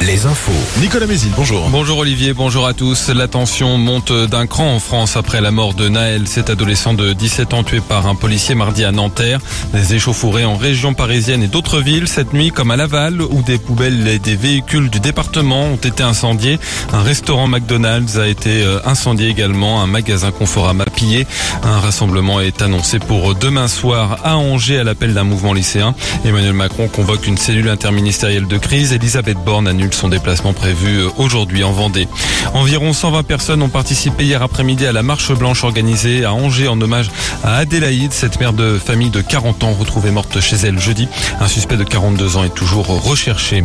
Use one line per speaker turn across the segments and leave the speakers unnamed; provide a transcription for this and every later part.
Les infos.
Nicolas Mézil, bonjour.
Bonjour Olivier, bonjour à tous. La tension monte d'un cran en France après la mort de Naël, cet adolescent de 17 ans tué par un policier mardi à Nanterre. Des échauffourées en région parisienne et d'autres villes cette nuit comme à Laval où des poubelles et des véhicules du département ont été incendiés. Un restaurant McDonald's a été euh, incendié également, un magasin Conforama pillé. Un rassemblement est annoncé pour demain soir à Angers à l'appel d'un mouvement lycéen. Emmanuel Macron convoque une cellule interministérielle de crise. Elisabeth Borne annule son déplacement prévu aujourd'hui en Vendée. Environ 120 personnes ont participé hier après-midi à la marche blanche organisée à Angers en hommage à Adélaïde, cette mère de famille de 40 ans retrouvée morte chez elle jeudi. Un suspect de 42 ans est toujours recherché.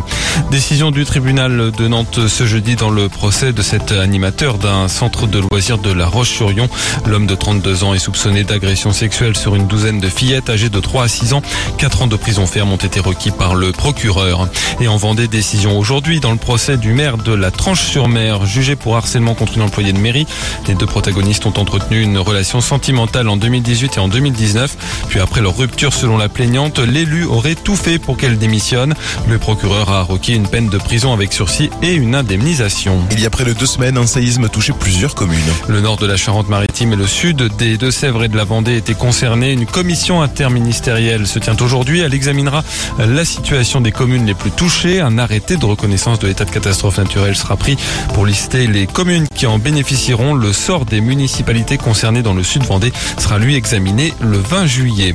Décision du tribunal de Nantes ce jeudi dans le procès de cet animateur d'un centre de loisirs de la Roche-sur-Yon. L'homme de 32 ans est soupçonné d'agression sexuelle sur une douzaine de fillettes âgées de 3 à 6 ans. 4 ans de prison ferme ont été requis par le procureur. Et en Vendée, décision aujourd'hui dans le procès du maire de la Tranche-sur-Mer, jugé pour harcèlement contre une employée de mairie. Les deux protagonistes ont entretenu une relation sentimentale en 2018 et en 2019. Puis après leur rupture selon la plaignante, l'élu aurait tout fait pour qu'elle démissionne. Le procureur a requis une peine de prison avec sursis et une indemnisation.
Il y a près de deux semaines, un séisme touché plusieurs communes.
Le nord de la Charente-Maritime et le sud des Deux-Sèvres et de la Vendée étaient concernés. Une commission interministérielle se tient aujourd'hui. Elle examinera la situation des communes les plus touchées. Un arrêté de reconnaissance de l'état de catastrophe naturelle sera pris pour lister les communes qui en bénéficieront. Le sort des municipalités concernées dans le sud Vendée sera lui examiné le 20 juillet.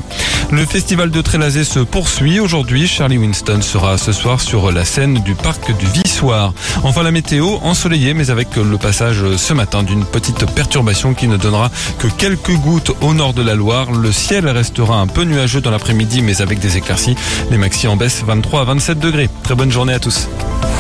Le festival de Trélazé se poursuit aujourd'hui. Charlie Winston sera ce soir sur la scène du parc du Vissoir. Enfin la météo ensoleillée mais avec le passage ce matin d'une petite perturbation qui ne donnera que quelques gouttes au nord de la Loire. Le ciel restera un peu nuageux dans l'après-midi mais avec des éclaircies. Les maxi en baisse 23 à 27 degrés. Très bonne journée à tous. Thank you.